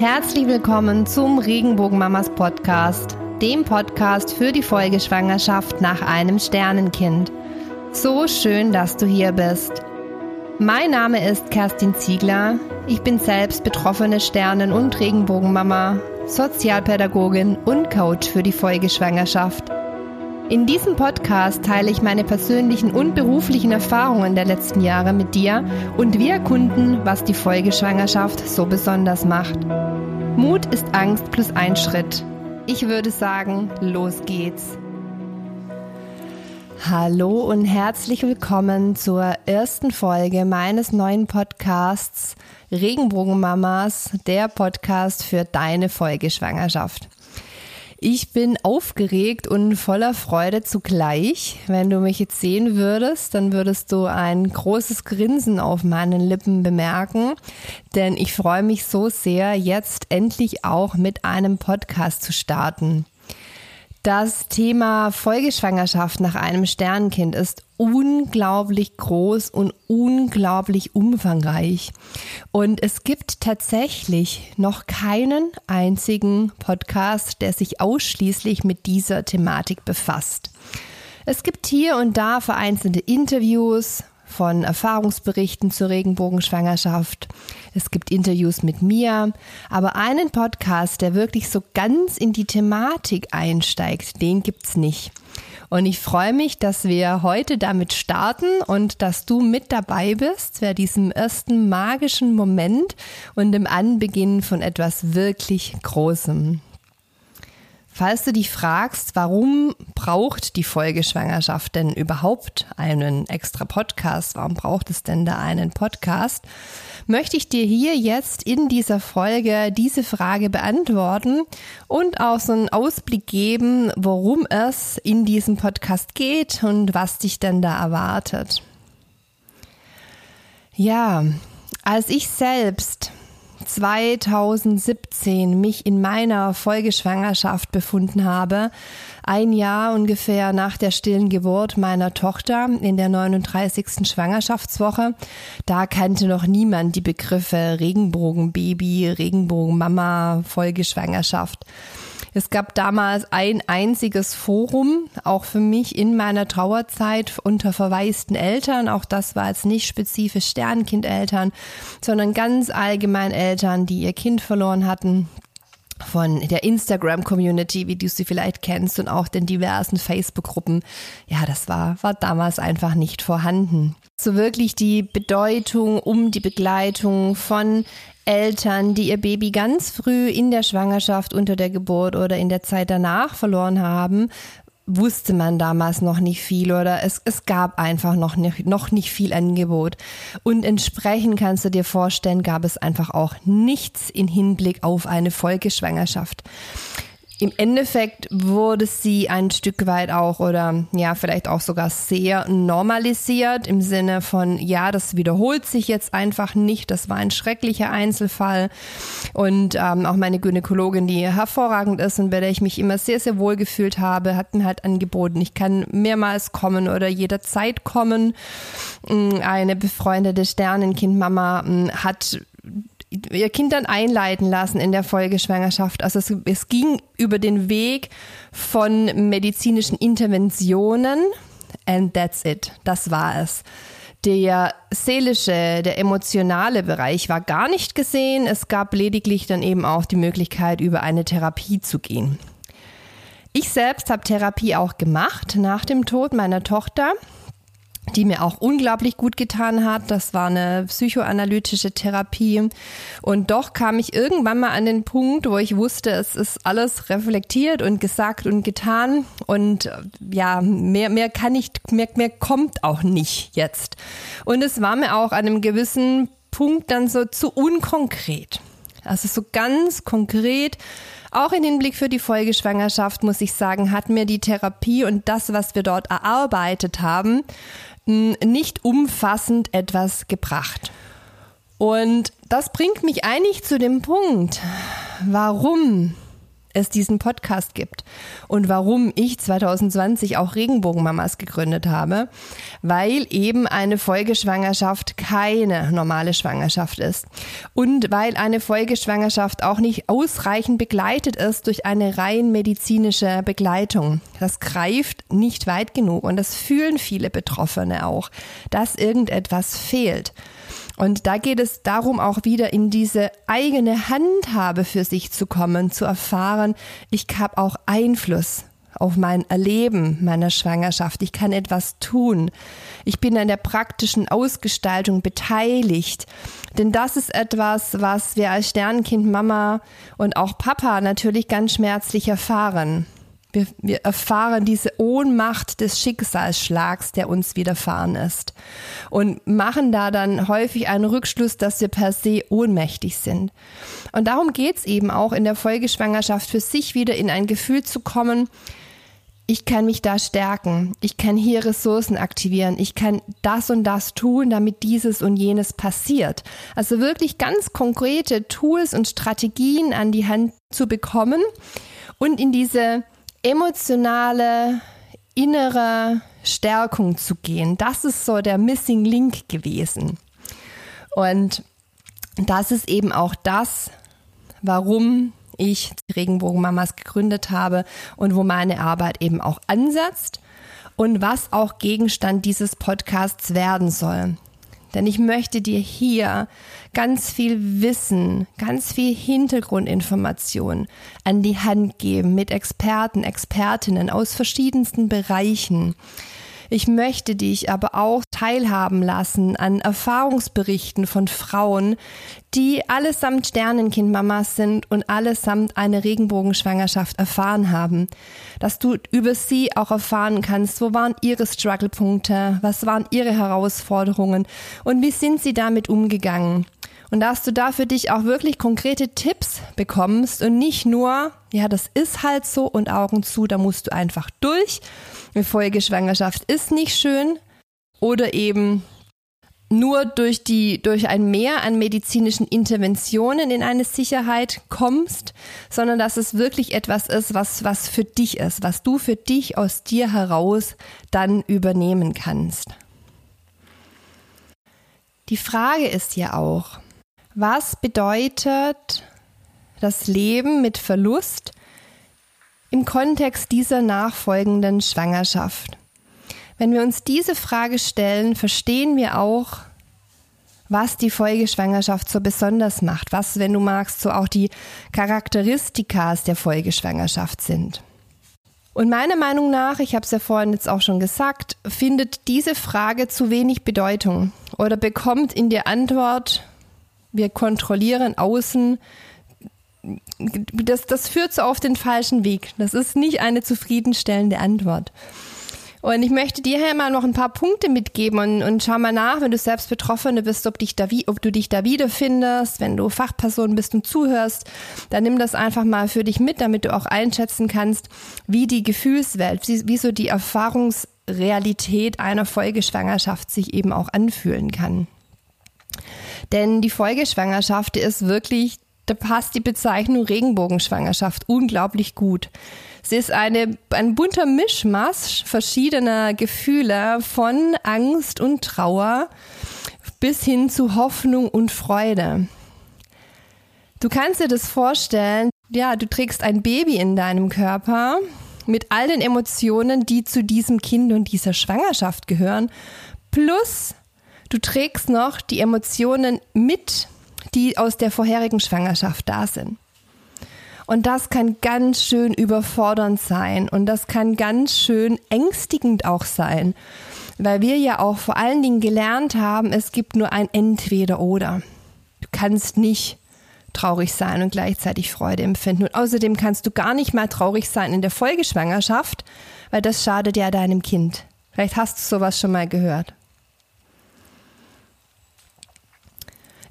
Herzlich willkommen zum Regenbogenmamas Podcast, dem Podcast für die Folgeschwangerschaft nach einem Sternenkind. So schön, dass du hier bist. Mein Name ist Kerstin Ziegler. Ich bin selbst betroffene Sternen- und Regenbogenmama, Sozialpädagogin und Coach für die Folgeschwangerschaft. In diesem Podcast teile ich meine persönlichen und beruflichen Erfahrungen der letzten Jahre mit dir und wir erkunden, was die Folgeschwangerschaft so besonders macht. Mut ist Angst plus ein Schritt. Ich würde sagen, los geht's. Hallo und herzlich willkommen zur ersten Folge meines neuen Podcasts Regenbogenmamas, der Podcast für deine Folgeschwangerschaft. Ich bin aufgeregt und voller Freude zugleich. Wenn du mich jetzt sehen würdest, dann würdest du ein großes Grinsen auf meinen Lippen bemerken, denn ich freue mich so sehr, jetzt endlich auch mit einem Podcast zu starten. Das Thema Folgeschwangerschaft nach einem Sternkind ist unglaublich groß und unglaublich umfangreich. Und es gibt tatsächlich noch keinen einzigen Podcast, der sich ausschließlich mit dieser Thematik befasst. Es gibt hier und da vereinzelte Interviews, von Erfahrungsberichten zur Regenbogenschwangerschaft. Es gibt Interviews mit mir, aber einen Podcast, der wirklich so ganz in die Thematik einsteigt, den gibt's nicht. Und ich freue mich, dass wir heute damit starten und dass du mit dabei bist bei diesem ersten magischen Moment und dem Anbeginn von etwas wirklich Großem. Falls du dich fragst, warum braucht die Folgeschwangerschaft denn überhaupt einen extra Podcast? Warum braucht es denn da einen Podcast? Möchte ich dir hier jetzt in dieser Folge diese Frage beantworten und auch so einen Ausblick geben, worum es in diesem Podcast geht und was dich denn da erwartet. Ja, als ich selbst 2017 mich in meiner Folgeschwangerschaft befunden habe, ein Jahr ungefähr nach der stillen Geburt meiner Tochter in der 39. Schwangerschaftswoche. Da kannte noch niemand die Begriffe Regenbogenbaby, Regenbogenmama, Folgeschwangerschaft. Es gab damals ein einziges Forum, auch für mich in meiner Trauerzeit unter verwaisten Eltern. Auch das war jetzt nicht spezifisch Sternkindeltern, sondern ganz allgemein Eltern, die ihr Kind verloren hatten von der Instagram-Community, wie du sie vielleicht kennst, und auch den diversen Facebook-Gruppen. Ja, das war, war damals einfach nicht vorhanden. So wirklich die Bedeutung um die Begleitung von Eltern, die ihr Baby ganz früh in der Schwangerschaft, unter der Geburt oder in der Zeit danach verloren haben, wusste man damals noch nicht viel oder es, es gab einfach noch nicht, noch nicht viel Angebot. Und entsprechend kannst du dir vorstellen, gab es einfach auch nichts in Hinblick auf eine Folgeschwangerschaft im Endeffekt wurde sie ein Stück weit auch oder ja, vielleicht auch sogar sehr normalisiert im Sinne von, ja, das wiederholt sich jetzt einfach nicht. Das war ein schrecklicher Einzelfall. Und ähm, auch meine Gynäkologin, die hervorragend ist und bei der ich mich immer sehr, sehr wohl gefühlt habe, hat mir halt angeboten, ich kann mehrmals kommen oder jederzeit kommen. Mm, eine befreundete Sternenkindmama mm, hat ihr Kind dann einleiten lassen in der Folgeschwangerschaft. Also es, es ging über den Weg von medizinischen Interventionen and that's it. Das war es. Der seelische, der emotionale Bereich war gar nicht gesehen. Es gab lediglich dann eben auch die Möglichkeit, über eine Therapie zu gehen. Ich selbst habe Therapie auch gemacht nach dem Tod meiner Tochter die mir auch unglaublich gut getan hat. Das war eine psychoanalytische Therapie. Und doch kam ich irgendwann mal an den Punkt, wo ich wusste, es ist alles reflektiert und gesagt und getan. Und äh, ja, mehr, mehr kann ich, mehr, mehr kommt auch nicht jetzt. Und es war mir auch an einem gewissen Punkt dann so zu unkonkret. Also so ganz konkret auch in Hinblick für die Folgeschwangerschaft, muss ich sagen, hat mir die Therapie und das, was wir dort erarbeitet haben, nicht umfassend etwas gebracht. Und das bringt mich eigentlich zu dem Punkt, warum es diesen Podcast gibt und warum ich 2020 auch Regenbogenmamas gegründet habe, weil eben eine Folgeschwangerschaft keine normale Schwangerschaft ist und weil eine Folgeschwangerschaft auch nicht ausreichend begleitet ist durch eine rein medizinische Begleitung. Das greift nicht weit genug und das fühlen viele Betroffene auch, dass irgendetwas fehlt. Und da geht es darum, auch wieder in diese eigene Handhabe für sich zu kommen, zu erfahren, ich habe auch Einfluss auf mein Erleben meiner Schwangerschaft. Ich kann etwas tun. Ich bin an der praktischen Ausgestaltung beteiligt. Denn das ist etwas, was wir als Sternkind Mama und auch Papa natürlich ganz schmerzlich erfahren. Wir, wir erfahren diese Ohnmacht des Schicksalsschlags, der uns widerfahren ist. Und machen da dann häufig einen Rückschluss, dass wir per se ohnmächtig sind. Und darum geht's eben auch in der Folgeschwangerschaft für sich wieder in ein Gefühl zu kommen, ich kann mich da stärken, ich kann hier Ressourcen aktivieren, ich kann das und das tun, damit dieses und jenes passiert. Also wirklich ganz konkrete Tools und Strategien an die Hand zu bekommen und in diese emotionale, innere Stärkung zu gehen. Das ist so der Missing Link gewesen. Und das ist eben auch das, warum ich Regenbogenmamas gegründet habe und wo meine Arbeit eben auch ansetzt und was auch Gegenstand dieses Podcasts werden soll. Denn ich möchte dir hier ganz viel Wissen, ganz viel Hintergrundinformation an die Hand geben mit Experten, Expertinnen aus verschiedensten Bereichen. Ich möchte dich aber auch teilhaben lassen an Erfahrungsberichten von Frauen, die allesamt Sternenkindmamas sind und allesamt eine Regenbogenschwangerschaft erfahren haben. Dass du über sie auch erfahren kannst, wo waren ihre Strugglepunkte, was waren ihre Herausforderungen und wie sind sie damit umgegangen. Und dass du da für dich auch wirklich konkrete Tipps bekommst und nicht nur, ja, das ist halt so und Augen zu, da musst du einfach durch. Eine Folgeschwangerschaft ist nicht schön. Oder eben, nur durch die, durch ein Mehr an medizinischen Interventionen in eine Sicherheit kommst, sondern dass es wirklich etwas ist, was, was für dich ist, was du für dich aus dir heraus dann übernehmen kannst. Die Frage ist ja auch, was bedeutet das Leben mit Verlust im Kontext dieser nachfolgenden Schwangerschaft? Wenn wir uns diese Frage stellen, verstehen wir auch, was die Folgeschwangerschaft so besonders macht, was, wenn du magst, so auch die Charakteristikas der Folgeschwangerschaft sind. Und meiner Meinung nach, ich habe es ja vorhin jetzt auch schon gesagt, findet diese Frage zu wenig Bedeutung oder bekommt in der Antwort, wir kontrollieren außen, das, das führt so auf den falschen Weg. Das ist nicht eine zufriedenstellende Antwort. Und ich möchte dir hier mal noch ein paar Punkte mitgeben und, und schau mal nach, wenn du selbst Betroffene bist, ob, dich da, ob du dich da wiederfindest, wenn du Fachperson bist und zuhörst, dann nimm das einfach mal für dich mit, damit du auch einschätzen kannst, wie die Gefühlswelt, wie, wie so die Erfahrungsrealität einer Folgeschwangerschaft sich eben auch anfühlen kann. Denn die Folgeschwangerschaft ist wirklich, da passt die Bezeichnung Regenbogenschwangerschaft unglaublich gut. Sie ist eine, ein bunter Mischmasch verschiedener Gefühle von Angst und Trauer bis hin zu Hoffnung und Freude. Du kannst dir das vorstellen, ja, du trägst ein Baby in deinem Körper mit all den Emotionen, die zu diesem Kind und dieser Schwangerschaft gehören, plus du trägst noch die Emotionen mit, die aus der vorherigen Schwangerschaft da sind. Und das kann ganz schön überfordernd sein und das kann ganz schön ängstigend auch sein, weil wir ja auch vor allen Dingen gelernt haben, es gibt nur ein Entweder oder. Du kannst nicht traurig sein und gleichzeitig Freude empfinden. Und außerdem kannst du gar nicht mal traurig sein in der Folgeschwangerschaft, weil das schadet ja deinem Kind. Vielleicht hast du sowas schon mal gehört.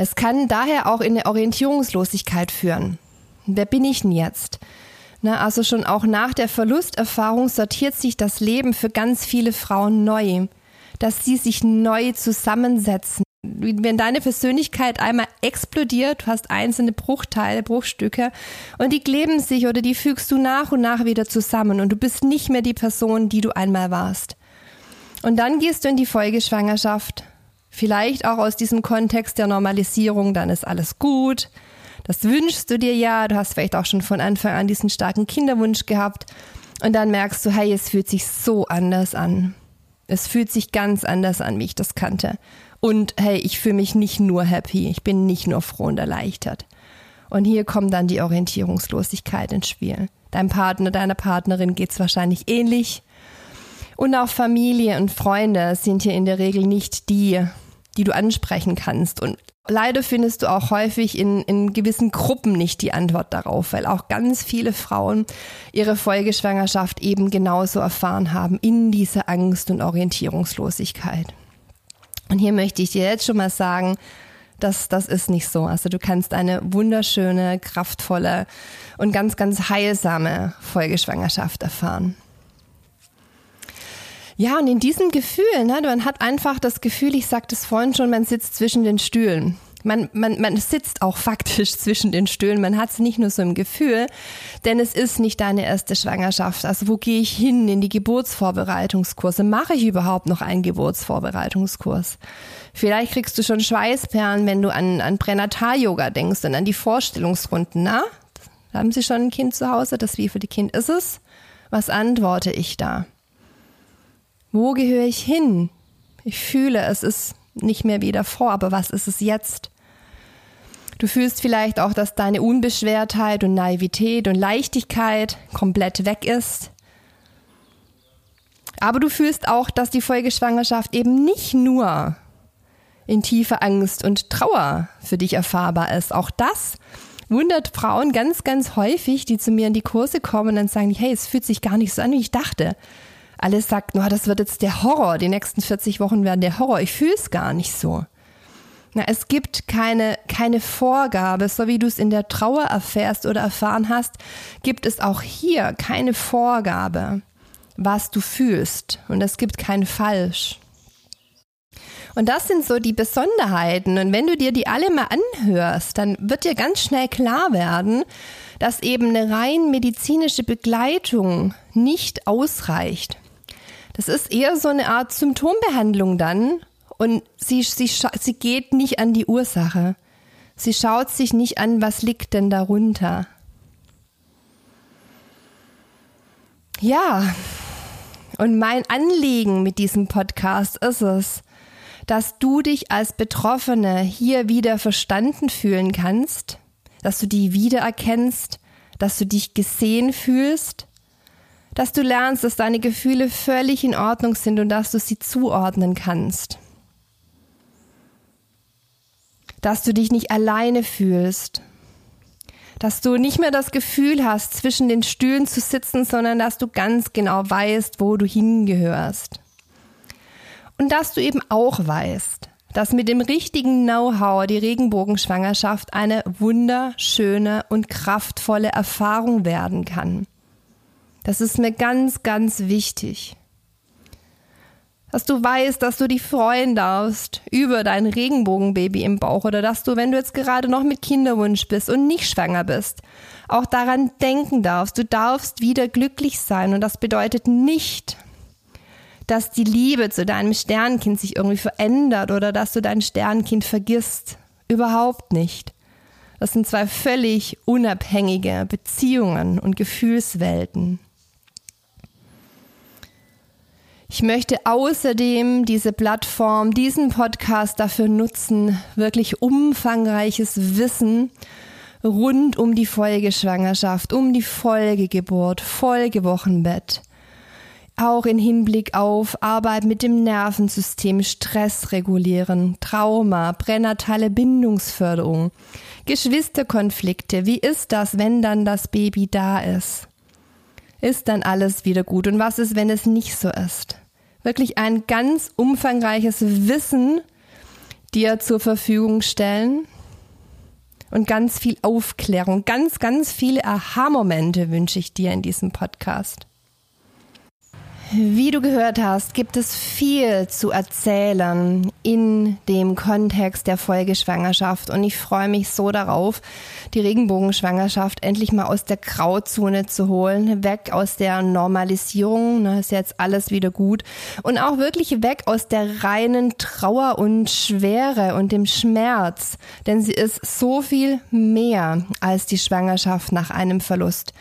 Es kann daher auch in eine Orientierungslosigkeit führen. Wer bin ich denn jetzt? Na, also schon auch nach der Verlusterfahrung sortiert sich das Leben für ganz viele Frauen neu, dass sie sich neu zusammensetzen, wenn deine Persönlichkeit einmal explodiert, du hast einzelne Bruchteile, Bruchstücke und die kleben sich oder die fügst du nach und nach wieder zusammen und du bist nicht mehr die Person, die du einmal warst. Und dann gehst du in die Folgeschwangerschaft, vielleicht auch aus diesem Kontext der Normalisierung, dann ist alles gut. Das wünschst du dir ja, du hast vielleicht auch schon von Anfang an diesen starken Kinderwunsch gehabt und dann merkst du, hey, es fühlt sich so anders an. Es fühlt sich ganz anders an, wie ich das kannte. Und hey, ich fühle mich nicht nur happy, ich bin nicht nur froh und erleichtert. Und hier kommt dann die Orientierungslosigkeit ins Spiel. Deinem Partner, deiner Partnerin geht's wahrscheinlich ähnlich. Und auch Familie und Freunde sind hier in der Regel nicht die, die du ansprechen kannst. Und leider findest du auch häufig in, in gewissen Gruppen nicht die Antwort darauf, weil auch ganz viele Frauen ihre Folgeschwangerschaft eben genauso erfahren haben in dieser Angst und Orientierungslosigkeit. Und hier möchte ich dir jetzt schon mal sagen, dass das ist nicht so. Also du kannst eine wunderschöne, kraftvolle und ganz, ganz heilsame Folgeschwangerschaft erfahren. Ja, und in diesem Gefühl, ne, man hat einfach das Gefühl, ich sagte es vorhin schon, man sitzt zwischen den Stühlen man, man, man sitzt auch faktisch zwischen den Stühlen. Man hat es nicht nur so im Gefühl, denn es ist nicht deine erste Schwangerschaft. Also wo gehe ich hin in die Geburtsvorbereitungskurse? Mache ich überhaupt noch einen Geburtsvorbereitungskurs? Vielleicht kriegst du schon Schweißperlen, wenn du an, an Pränatal-Yoga denkst und an die Vorstellungsrunden. Na, haben Sie schon ein Kind zu Hause? Das wie für die Kind ist es? Was antworte ich da? Wo gehöre ich hin? Ich fühle, es ist nicht mehr wie davor, aber was ist es jetzt? Du fühlst vielleicht auch, dass deine Unbeschwertheit und Naivität und Leichtigkeit komplett weg ist. Aber du fühlst auch, dass die Folgeschwangerschaft eben nicht nur in tiefer Angst und Trauer für dich erfahrbar ist. Auch das wundert Frauen ganz, ganz häufig, die zu mir in die Kurse kommen und sagen, hey, es fühlt sich gar nicht so an, wie ich dachte alles sagt, oh, das wird jetzt der Horror, die nächsten 40 Wochen werden der Horror. Ich fühle es gar nicht so. Na, es gibt keine, keine Vorgabe, so wie du es in der Trauer erfährst oder erfahren hast, gibt es auch hier keine Vorgabe, was du fühlst. Und es gibt kein Falsch. Und das sind so die Besonderheiten. Und wenn du dir die alle mal anhörst, dann wird dir ganz schnell klar werden, dass eben eine rein medizinische Begleitung nicht ausreicht. Das ist eher so eine Art Symptombehandlung dann und sie, sie, sie geht nicht an die Ursache. Sie schaut sich nicht an, was liegt denn darunter. Ja, und mein Anliegen mit diesem Podcast ist es, dass du dich als Betroffene hier wieder verstanden fühlen kannst, dass du die wiedererkennst, dass du dich gesehen fühlst dass du lernst, dass deine Gefühle völlig in Ordnung sind und dass du sie zuordnen kannst. Dass du dich nicht alleine fühlst. Dass du nicht mehr das Gefühl hast, zwischen den Stühlen zu sitzen, sondern dass du ganz genau weißt, wo du hingehörst. Und dass du eben auch weißt, dass mit dem richtigen Know-how die Regenbogenschwangerschaft eine wunderschöne und kraftvolle Erfahrung werden kann. Das ist mir ganz, ganz wichtig. Dass du weißt, dass du dich freuen darfst über dein Regenbogenbaby im Bauch oder dass du, wenn du jetzt gerade noch mit Kinderwunsch bist und nicht schwanger bist, auch daran denken darfst. Du darfst wieder glücklich sein und das bedeutet nicht, dass die Liebe zu deinem Sternkind sich irgendwie verändert oder dass du dein Sternkind vergisst. Überhaupt nicht. Das sind zwei völlig unabhängige Beziehungen und Gefühlswelten. Ich möchte außerdem diese Plattform, diesen Podcast dafür nutzen, wirklich umfangreiches Wissen rund um die Folgeschwangerschaft, um die Folgegeburt, Folgewochenbett, auch in Hinblick auf Arbeit mit dem Nervensystem, Stress regulieren, Trauma, pränatale Bindungsförderung, Geschwisterkonflikte. Wie ist das, wenn dann das Baby da ist? Ist dann alles wieder gut? Und was ist, wenn es nicht so ist? Wirklich ein ganz umfangreiches Wissen dir zur Verfügung stellen und ganz viel Aufklärung, ganz, ganz viele Aha-Momente wünsche ich dir in diesem Podcast. Wie du gehört hast, gibt es viel zu erzählen in dem Kontext der Folgeschwangerschaft und ich freue mich so darauf, die Regenbogenschwangerschaft endlich mal aus der Grauzone zu holen, weg aus der Normalisierung, ne, ist jetzt alles wieder gut und auch wirklich weg aus der reinen Trauer und Schwere und dem Schmerz, denn sie ist so viel mehr als die Schwangerschaft nach einem Verlust.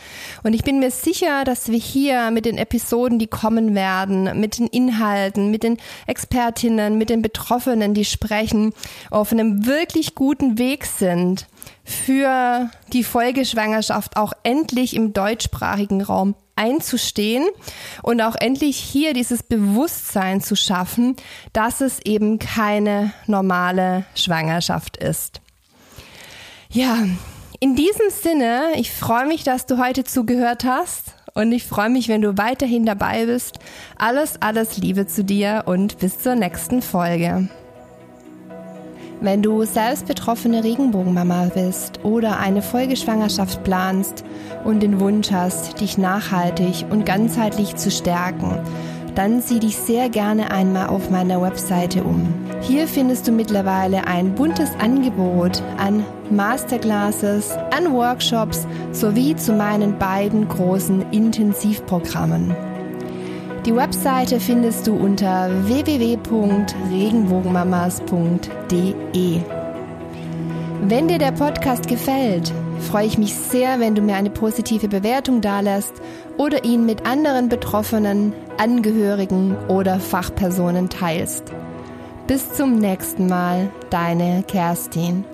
Und ich bin mir sicher, dass wir hier mit den Episoden, die kommen, kommen werden, mit den Inhalten, mit den Expertinnen, mit den Betroffenen, die sprechen, auf einem wirklich guten Weg sind, für die Folgeschwangerschaft auch endlich im deutschsprachigen Raum einzustehen und auch endlich hier dieses Bewusstsein zu schaffen, dass es eben keine normale Schwangerschaft ist. Ja, in diesem Sinne, ich freue mich, dass du heute zugehört hast und ich freue mich, wenn du weiterhin dabei bist. Alles, alles Liebe zu dir und bis zur nächsten Folge. Wenn du selbst betroffene Regenbogenmama bist oder eine Folgeschwangerschaft planst und den Wunsch hast, dich nachhaltig und ganzheitlich zu stärken, dann sieh dich sehr gerne einmal auf meiner Webseite um. Hier findest du mittlerweile ein buntes Angebot an Masterclasses, an Workshops sowie zu meinen beiden großen Intensivprogrammen. Die Webseite findest du unter www.regenbogenmamas.de. Wenn dir der Podcast gefällt, freue ich mich sehr, wenn du mir eine positive Bewertung dalässt oder ihn mit anderen Betroffenen, Angehörigen oder Fachpersonen teilst. Bis zum nächsten Mal, deine Kerstin.